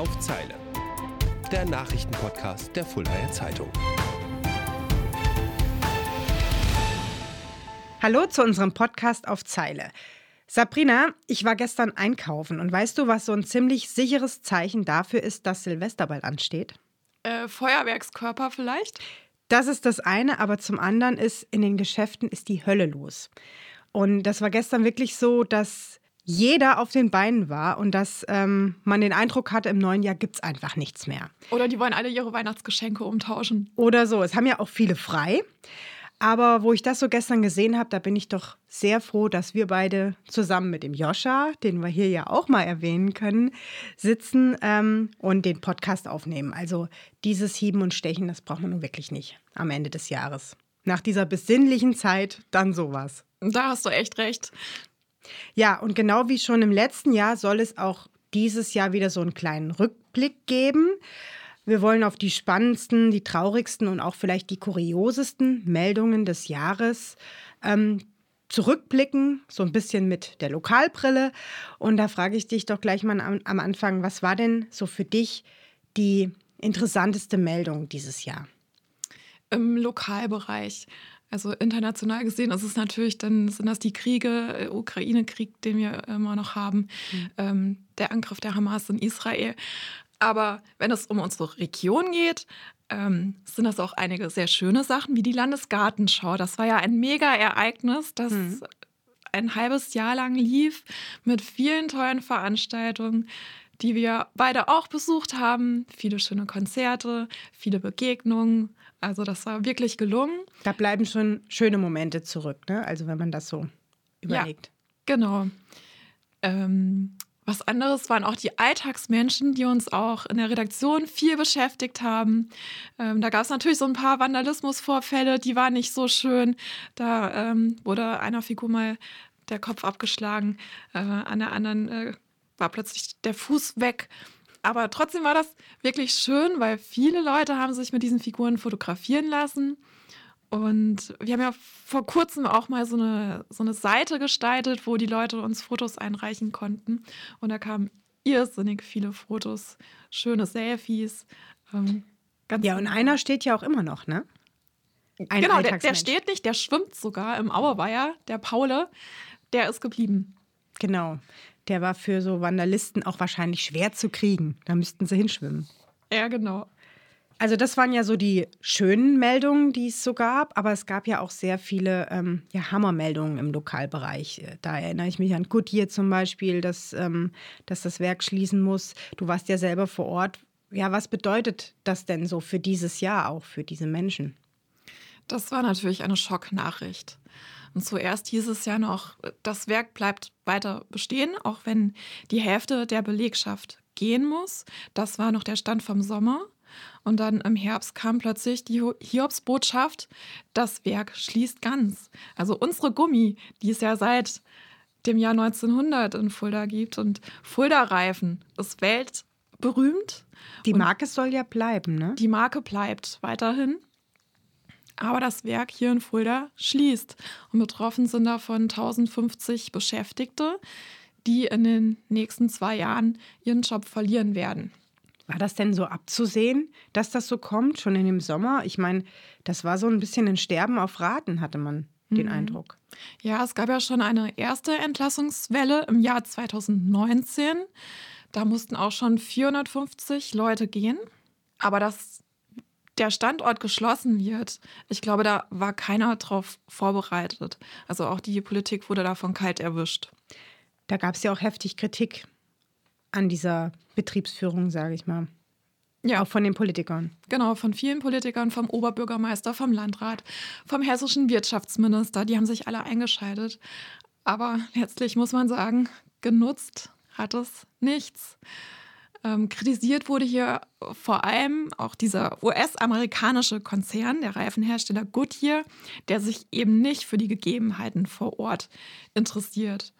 auf Zeile. Der Nachrichtenpodcast der Fuldaer Zeitung. Hallo zu unserem Podcast auf Zeile. Sabrina, ich war gestern einkaufen und weißt du, was so ein ziemlich sicheres Zeichen dafür ist, dass Silvester bald ansteht? Äh, Feuerwerkskörper vielleicht? Das ist das eine, aber zum anderen ist, in den Geschäften ist die Hölle los. Und das war gestern wirklich so, dass jeder auf den Beinen war und dass ähm, man den Eindruck hatte, im neuen Jahr gibt es einfach nichts mehr. Oder die wollen alle ihre Weihnachtsgeschenke umtauschen. Oder so. Es haben ja auch viele frei. Aber wo ich das so gestern gesehen habe, da bin ich doch sehr froh, dass wir beide zusammen mit dem Joscha, den wir hier ja auch mal erwähnen können, sitzen ähm, und den Podcast aufnehmen. Also dieses Hieben und Stechen, das braucht man nun wirklich nicht am Ende des Jahres. Nach dieser besinnlichen Zeit dann sowas. Da hast du echt recht. Ja, und genau wie schon im letzten Jahr soll es auch dieses Jahr wieder so einen kleinen Rückblick geben. Wir wollen auf die spannendsten, die traurigsten und auch vielleicht die kuriosesten Meldungen des Jahres ähm, zurückblicken, so ein bisschen mit der Lokalbrille. Und da frage ich dich doch gleich mal am, am Anfang, was war denn so für dich die interessanteste Meldung dieses Jahr? Im Lokalbereich. Also international gesehen ist es natürlich, dann sind das die Kriege, äh, Ukraine-Krieg, den wir immer noch haben, mhm. ähm, der Angriff der Hamas in Israel. Aber wenn es um unsere Region geht, ähm, sind das auch einige sehr schöne Sachen, wie die Landesgartenschau. Das war ja ein Mega-Ereignis, das mhm. ein halbes Jahr lang lief mit vielen tollen Veranstaltungen, die wir beide auch besucht haben. Viele schöne Konzerte, viele Begegnungen. Also das war wirklich gelungen. Da bleiben schon schöne Momente zurück, ne? Also wenn man das so überlegt. Ja, genau. Ähm, was anderes waren auch die Alltagsmenschen, die uns auch in der Redaktion viel beschäftigt haben. Ähm, da gab es natürlich so ein paar Vandalismusvorfälle, die waren nicht so schön. Da ähm, wurde einer Figur mal der Kopf abgeschlagen, äh, an der anderen äh, war plötzlich der Fuß weg. Aber trotzdem war das wirklich schön, weil viele Leute haben sich mit diesen Figuren fotografieren lassen. Und wir haben ja vor kurzem auch mal so eine, so eine Seite gestaltet, wo die Leute uns Fotos einreichen konnten. Und da kamen irrsinnig viele Fotos, schöne Selfies. Ähm, ja, und einer steht ja auch immer noch, ne? Ein genau, der, der, steht nicht, der schwimmt sogar im Auerweiher, der Paule, der ist geblieben. Genau. Der war für so Vandalisten auch wahrscheinlich schwer zu kriegen. Da müssten sie hinschwimmen. Ja, genau. Also das waren ja so die schönen Meldungen, die es so gab, aber es gab ja auch sehr viele ähm, ja, Hammermeldungen im Lokalbereich. Da erinnere ich mich an Goodyear zum Beispiel, dass, ähm, dass das Werk schließen muss. Du warst ja selber vor Ort. Ja, was bedeutet das denn so für dieses Jahr auch, für diese Menschen? Das war natürlich eine Schocknachricht. Und zuerst hieß es ja noch, das Werk bleibt weiter bestehen, auch wenn die Hälfte der Belegschaft gehen muss. Das war noch der Stand vom Sommer. Und dann im Herbst kam plötzlich die Hiobsbotschaft, das Werk schließt ganz. Also unsere Gummi, die es ja seit dem Jahr 1900 in Fulda gibt und Fulda-Reifen ist weltberühmt. Die Marke soll ja bleiben, ne? Die Marke bleibt weiterhin. Aber das Werk hier in Fulda schließt. Und betroffen sind davon 1050 Beschäftigte, die in den nächsten zwei Jahren ihren Job verlieren werden. War das denn so abzusehen, dass das so kommt, schon in dem Sommer? Ich meine, das war so ein bisschen ein Sterben auf Raten, hatte man den mhm. Eindruck. Ja, es gab ja schon eine erste Entlassungswelle im Jahr 2019. Da mussten auch schon 450 Leute gehen. Aber dass der Standort geschlossen wird, ich glaube, da war keiner drauf vorbereitet. Also auch die Politik wurde davon kalt erwischt. Da gab es ja auch heftig Kritik an dieser Betriebsführung, sage ich mal. Ja. Auch von den Politikern. Genau, von vielen Politikern, vom Oberbürgermeister, vom Landrat, vom hessischen Wirtschaftsminister. Die haben sich alle eingeschaltet. Aber letztlich muss man sagen, genutzt hat es nichts. Ähm, kritisiert wurde hier vor allem auch dieser US-amerikanische Konzern, der Reifenhersteller Goodyear, der sich eben nicht für die Gegebenheiten vor Ort interessiert.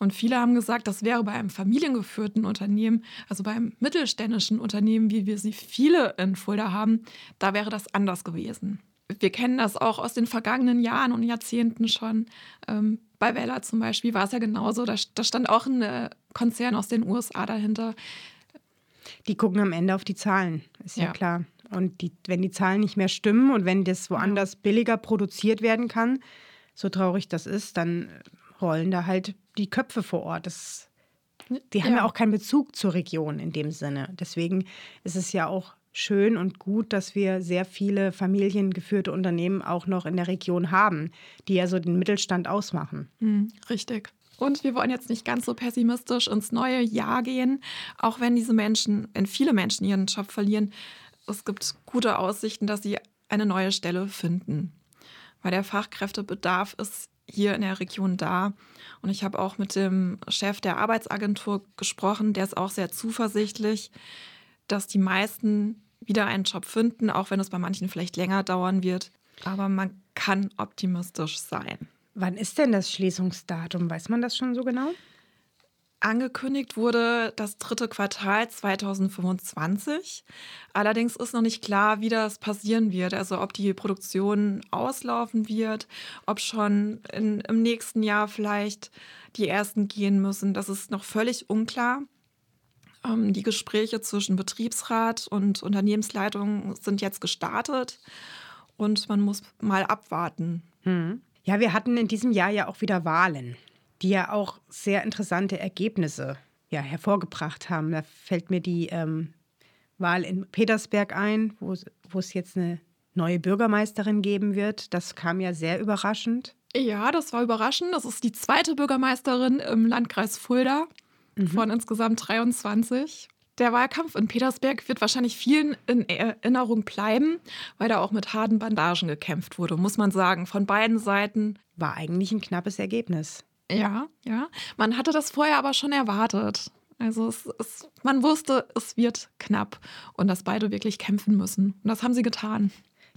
Und viele haben gesagt, das wäre bei einem familiengeführten Unternehmen, also beim mittelständischen Unternehmen, wie wir sie viele in Fulda haben, da wäre das anders gewesen. Wir kennen das auch aus den vergangenen Jahren und Jahrzehnten schon. Ähm, bei Vella zum Beispiel war es ja genauso. Da, da stand auch ein äh, Konzern aus den USA dahinter. Die gucken am Ende auf die Zahlen, ist ja, Ja. klar. Und die, wenn die Zahlen nicht mehr stimmen und wenn das woanders billiger produziert werden kann, so traurig das ist, dann rollen da halt die Köpfe vor Ort. Das, die haben ja. Ja. auch keinen Bezug zur Region in dem Sinne. Deswegen ist es ja auch schön und gut, dass wir sehr viele familiengeführte Unternehmen auch noch in der Region haben, die ja so den Mittelstand ausmachen. Hm, richtig. Und wir wollen jetzt nicht ganz so pessimistisch ins neue Jahr gehen, auch wenn diese Menschen, wenn viele Menschen ihren Job verlieren, es gibt gute Aussichten, dass sie eine neue Stelle finden. Weil der Fachkräftebedarf ist hier in der Region da. Und ich habe auch mit dem Chef der Arbeitsagentur gesprochen, der ist auch sehr zuversichtlich, dass die meisten wieder einen Job finden, auch wenn es bei manchen vielleicht länger dauern wird. Aber man kann optimistisch sein. Wann ist denn das Schließungsdatum? Weiß man das schon so genau? Angekündigt wurde das dritte Quartal 2025. Allerdings ist noch nicht klar, wie das passieren wird. Also ob die Produktion auslaufen wird, ob schon in, im nächsten Jahr vielleicht die ersten gehen müssen. Das ist noch völlig unklar. Ähm, die Gespräche zwischen Betriebsrat und Unternehmensleitung sind jetzt gestartet und man muss mal abwarten. Hm. Ja, wir hatten in diesem Jahr ja auch wieder Wahlen, die ja auch sehr interessante Ergebnisse ja, hervorgebracht haben. Da fällt mir die ähm, Wahl in Petersberg ein, wo, es- wo es jetzt eine neue Bürgermeisterin geben wird. Das kam ja sehr überraschend. Ja, das war überraschend. Das ist die zweite Bürgermeisterin im Landkreis Fulda von insgesamt 23. Der Wahlkampf in Petersberg wird wahrscheinlich vielen in Erinnerung bleiben, weil da auch mit harten Bandagen gekämpft wurde, muss man sagen, von beiden Seiten. War eigentlich ein knappes Ergebnis. Ja, ja. Man hatte das vorher aber schon erwartet. Also es, es, man wusste, es wird knapp und dass beide wirklich kämpfen müssen. Und das haben sie getan.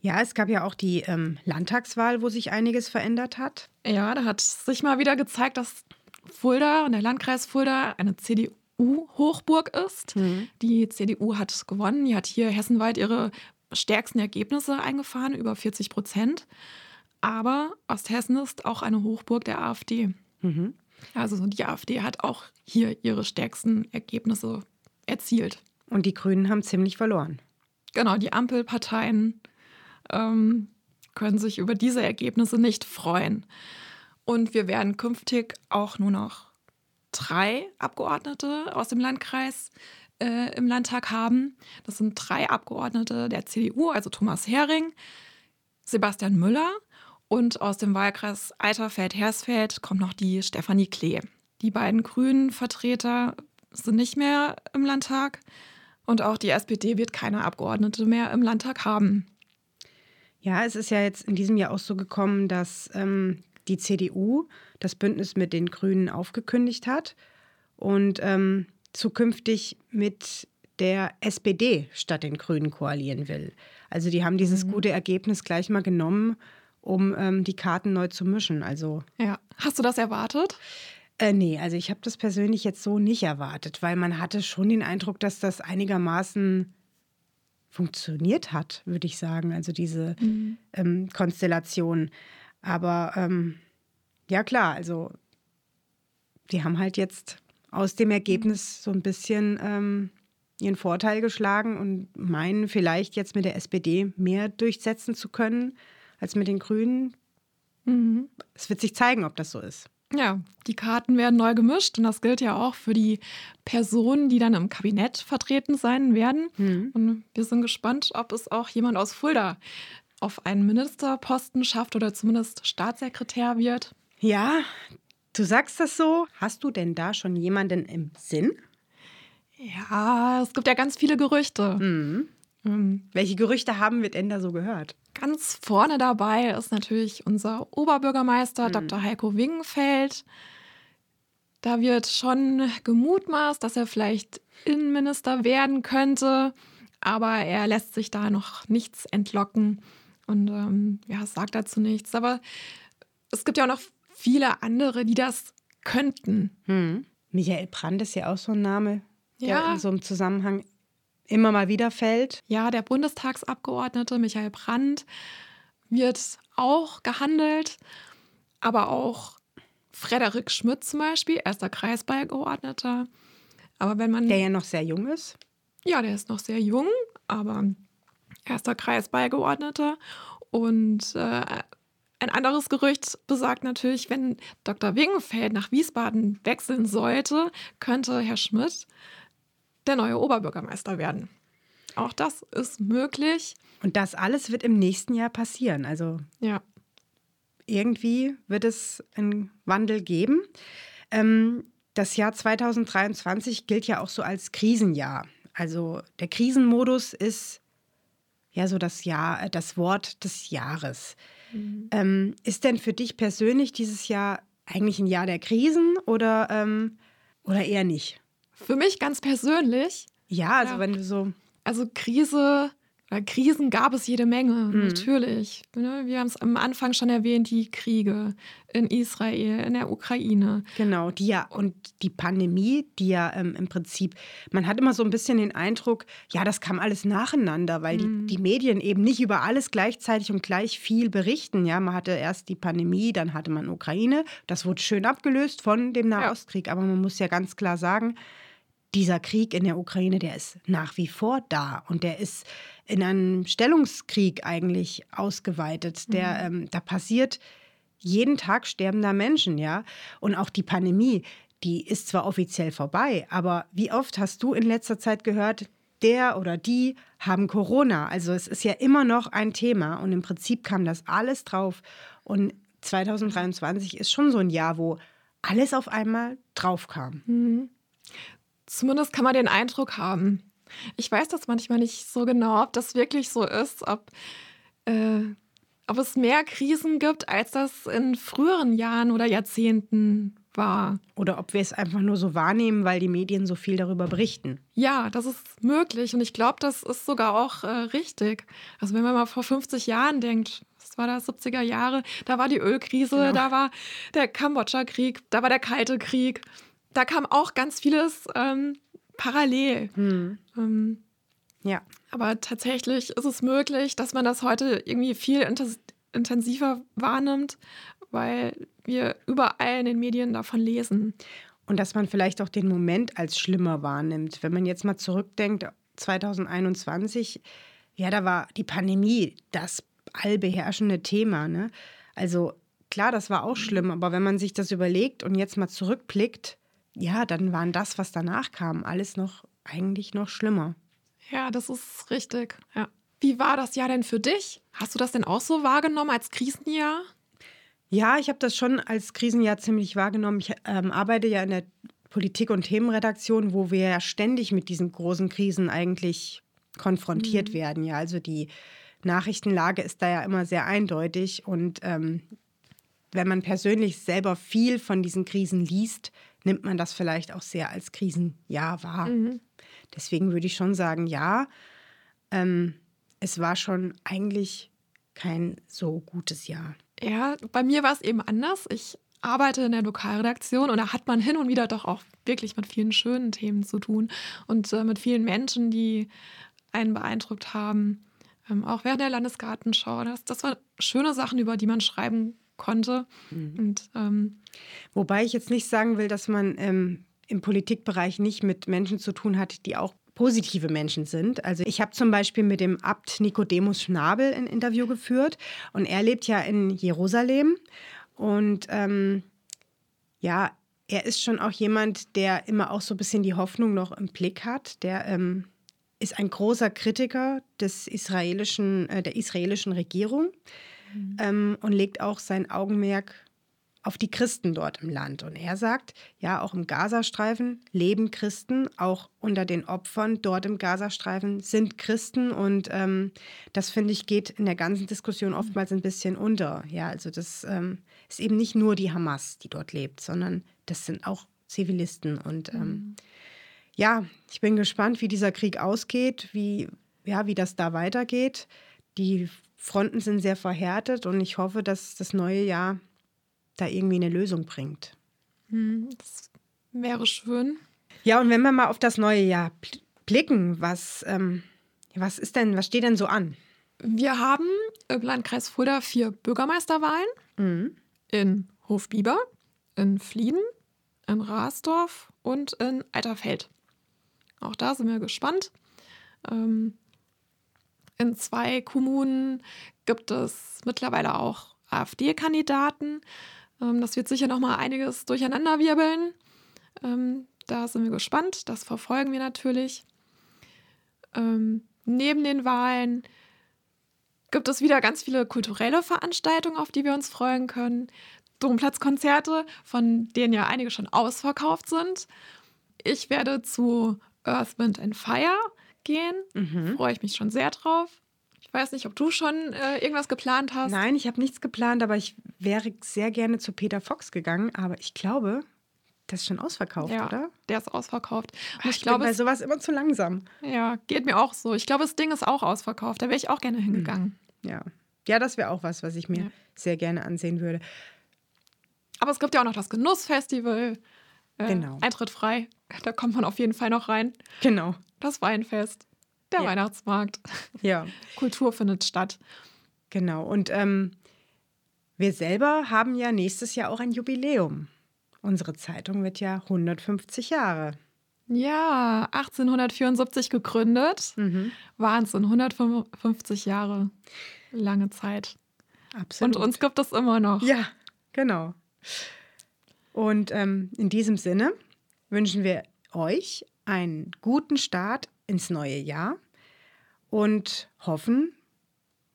Ja, es gab ja auch die ähm, Landtagswahl, wo sich einiges verändert hat. Ja, da hat sich mal wieder gezeigt, dass Fulda und der Landkreis Fulda eine CDU-Hochburg ist. Die CDU hat gewonnen. Die hat hier hessenweit ihre stärksten Ergebnisse eingefahren, über 40 Prozent. Aber Osthessen ist auch eine Hochburg der AfD. Mhm. Also die AfD hat auch hier ihre stärksten Ergebnisse erzielt. Und die Grünen haben ziemlich verloren. Genau, die Ampelparteien ähm, können sich über diese Ergebnisse nicht freuen. Und wir werden künftig auch nur noch drei Abgeordnete aus dem Landkreis äh, im Landtag haben. Das sind drei Abgeordnete der CDU, also Thomas Hering, Sebastian Müller und aus dem Wahlkreis Eiterfeld-Hersfeld kommt noch die Stefanie Klee. Die beiden grünen Vertreter sind nicht mehr im Landtag und auch die SPD wird keine Abgeordnete mehr im Landtag haben. Ja, es ist ja jetzt in diesem Jahr auch so gekommen, dass ähm, die CDU das Bündnis mit den Grünen aufgekündigt hat und ähm, zukünftig mit der SPD statt den Grünen koalieren will. Also die haben dieses gute Ergebnis gleich mal genommen, um ähm, die Karten neu zu mischen. Also Ja. Hast du das erwartet? äh, nee, also ich habe das persönlich jetzt so nicht erwartet, weil man hatte schon den Eindruck, dass das einigermaßen funktioniert hat, würde ich sagen. Also diese ähm, Konstellation. Aber ähm, ja klar, also die haben halt jetzt aus dem Ergebnis so ein bisschen ähm, ihren Vorteil geschlagen und meinen vielleicht jetzt mit der SPD mehr durchsetzen zu können als mit den Grünen. Mhm. Es wird sich zeigen, ob das so ist. Ja, die Karten werden neu gemischt und das gilt ja auch für die Personen, die dann im Kabinett vertreten sein werden. Und wir sind gespannt, ob es auch jemand aus Fulda auf einen Ministerposten schafft oder zumindest Staatssekretär wird. Ja, du sagst das so. Hast du denn da schon jemanden im Sinn? Ja, es gibt ja ganz viele Gerüchte. Mhm. Ähm, Welche Gerüchte haben wir denn da so gehört? Ganz vorne dabei ist natürlich unser Oberbürgermeister Dr. Heiko Wingenfeld. Da wird schon gemutmaßt, dass er vielleicht Innenminister werden könnte, aber er lässt sich da noch nichts entlocken und ähm, ja, sagt dazu nichts. Aber es gibt ja auch noch viele andere, die das könnten. Hm. Michael Brandt ist ja auch so ein Name, der Ja. in so einem Zusammenhang immer mal wieder fällt. Ja, der Bundestagsabgeordnete Michael Brandt wird auch gehandelt, aber auch Frederik Schmidt zum Beispiel, erster Kreisbeigeordneter. Aber wenn man Der ja noch sehr jung ist. Ja, der ist noch sehr jung, aber erster Kreisbeigeordneter. Und äh, ein anderes Gerücht besagt natürlich, wenn Dr. Wingenfeld nach Wiesbaden wechseln sollte, könnte Herr Schmidt der neue Oberbürgermeister werden. Auch das ist möglich. Und das alles wird im nächsten Jahr passieren. Also ja. irgendwie wird es einen Wandel geben. Ähm, das Jahr 2023 gilt ja auch so als Krisenjahr. Also der Krisenmodus ist ja so das Jahr, das Wort des Jahres. Mhm. Ähm, ist denn für dich persönlich dieses Jahr eigentlich ein Jahr der Krisen oder, ähm, oder eher nicht? Für mich ganz persönlich. Ja, also ja. wenn du so. Also Krise Krisen gab es jede Menge, mhm. natürlich. Ne, wir haben es am Anfang schon erwähnt, die Kriege in Israel, in der Ukraine. Genau, die ja, und die Pandemie, die ja ähm, im Prinzip, man hat immer so ein bisschen den Eindruck, ja, das kam alles nacheinander, weil mhm. die, die Medien eben nicht über alles gleichzeitig und gleich viel berichten. Ja, man hatte erst die Pandemie, dann hatte man Ukraine. Das wurde schön abgelöst von dem Nahostkrieg. Ja. Aber man muss ja ganz klar sagen, dieser Krieg in der Ukraine, der ist nach wie vor da und der ist in einem Stellungskrieg eigentlich ausgeweitet. Der, mhm. ähm, da passiert jeden Tag sterbender Menschen, ja. Und auch die Pandemie, die ist zwar offiziell vorbei, aber wie oft hast du in letzter Zeit gehört, der oder die haben Corona? Also es ist ja immer noch ein Thema und im Prinzip kam das alles drauf. Und 2023 ist schon so ein Jahr, wo alles auf einmal drauf kam. Mhm. Zumindest kann man den Eindruck haben. Ich weiß das manchmal nicht so genau, ob das wirklich so ist, ob, äh, ob es mehr Krisen gibt, als das in früheren Jahren oder Jahrzehnten war. Oder ob wir es einfach nur so wahrnehmen, weil die Medien so viel darüber berichten. Ja, das ist möglich und ich glaube, das ist sogar auch äh, richtig. Also wenn man mal vor 50 Jahren denkt, das war das 70er Jahre, da war die Ölkrise, genau. da war der Kambodscha-Krieg, da war der Kalte Krieg. Da kam auch ganz vieles ähm, parallel. Hm. Ähm, ja. Aber tatsächlich ist es möglich, dass man das heute irgendwie viel intensiver wahrnimmt, weil wir überall in den Medien davon lesen. Und dass man vielleicht auch den Moment als schlimmer wahrnimmt. Wenn man jetzt mal zurückdenkt, 2021, ja, da war die Pandemie das allbeherrschende Thema. Ne? Also klar, das war auch schlimm, aber wenn man sich das überlegt und jetzt mal zurückblickt, ja, dann waren das, was danach kam, alles noch eigentlich noch schlimmer. Ja, das ist richtig. Ja. Wie war das Jahr denn für dich? Hast du das denn auch so wahrgenommen als Krisenjahr? Ja, ich habe das schon als Krisenjahr ziemlich wahrgenommen. Ich ähm, arbeite ja in der Politik- und Themenredaktion, wo wir ja ständig mit diesen großen Krisen eigentlich konfrontiert mhm. werden. Ja, also die Nachrichtenlage ist da ja immer sehr eindeutig und ähm, wenn man persönlich selber viel von diesen Krisen liest, nimmt man das vielleicht auch sehr als Krisenjahr wahr. Mhm. Deswegen würde ich schon sagen, ja, ähm, es war schon eigentlich kein so gutes Jahr. Ja, bei mir war es eben anders. Ich arbeite in der Lokalredaktion und da hat man hin und wieder doch auch wirklich mit vielen schönen Themen zu tun und äh, mit vielen Menschen, die einen beeindruckt haben. Ähm, auch während der Landesgartenschau. Das, das waren schöne Sachen, über die man schreiben konnte. Mhm. Und, ähm, Wobei ich jetzt nicht sagen will, dass man ähm, im Politikbereich nicht mit Menschen zu tun hat, die auch positive Menschen sind. Also ich habe zum Beispiel mit dem Abt Nikodemus Schnabel ein Interview geführt und er lebt ja in Jerusalem und ähm, ja, er ist schon auch jemand, der immer auch so ein bisschen die Hoffnung noch im Blick hat. Der ähm, ist ein großer Kritiker des israelischen, äh, der israelischen Regierung mhm. ähm, und legt auch sein Augenmerk auf die Christen dort im Land. Und er sagt, ja, auch im Gazastreifen leben Christen, auch unter den Opfern dort im Gazastreifen sind Christen. Und ähm, das, finde ich, geht in der ganzen Diskussion mhm. oftmals ein bisschen unter. Ja, also das ähm, ist eben nicht nur die Hamas, die dort lebt, sondern das sind auch Zivilisten. Und ähm, mhm. ja, ich bin gespannt, wie dieser Krieg ausgeht, wie, ja, wie das da weitergeht. Die Fronten sind sehr verhärtet und ich hoffe, dass das neue Jahr da irgendwie eine Lösung bringt. Hm, das wäre schön. Ja, und wenn wir mal auf das neue Jahr blicken, was, ähm, was ist denn, was steht denn so an? Wir haben im Landkreis Fulda vier Bürgermeisterwahlen mhm. in Hofbiber, in Flieden, in Rasdorf und in Alterfeld. Auch da sind wir gespannt, Ähm, in zwei Kommunen gibt es mittlerweile auch AfD-Kandidaten. Ähm, das wird sicher noch mal einiges durcheinanderwirbeln. Ähm, da sind wir gespannt. Das verfolgen wir natürlich. Ähm, neben den Wahlen gibt es wieder ganz viele kulturelle Veranstaltungen, auf die wir uns freuen können. Domplatzkonzerte, von denen ja einige schon ausverkauft sind. Ich werde zu Earth, Wind and Fire gehen. Mhm. Freue ich mich schon sehr drauf. Ich weiß nicht, ob du schon äh, irgendwas geplant hast. Nein, ich habe nichts geplant, aber ich wäre sehr gerne zu Peter Fox gegangen. Aber ich glaube, das ist schon ausverkauft, ja, oder? der ist ausverkauft. Und ich ich glaube, bin bei sowas immer zu langsam. ja, geht mir auch so. Ich glaube, das Ding ist auch ausverkauft. Da wäre ich auch gerne hingegangen. Ja, ja das wäre auch was, was ich mir Ja. sehr gerne ansehen würde. Aber es gibt ja auch noch das Genussfestival. Äh, Genau. Eintritt frei. Da kommt man auf jeden Fall noch rein. Genau. Das Weinfest. Der Ja. Weihnachtsmarkt. Ja, Kultur findet statt. genau. Und ähm, wir selber haben ja nächstes Jahr auch ein Jubiläum. Unsere Zeitung wird ja 150 Jahre. Ja, 1874 gegründet. Mhm. Wahnsinn, 155 Jahre. Lange Zeit. Absolut. Und uns gibt es immer noch. Ja, genau. Und ähm, in diesem Sinne wünschen wir euch einen guten Start ins neue Jahr und hoffen,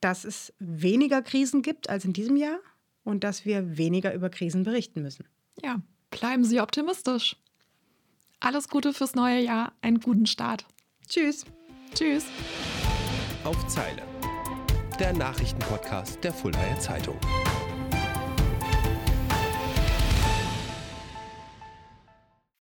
dass es weniger Krisen gibt als in diesem Jahr und dass wir weniger über Krisen berichten müssen. Ja, bleiben Sie optimistisch. Alles Gute fürs neue Jahr, einen guten Start. Tschüss. Tschüss. Auf Zeile. Der Nachrichtenpodcast der Fuldaer Zeitung.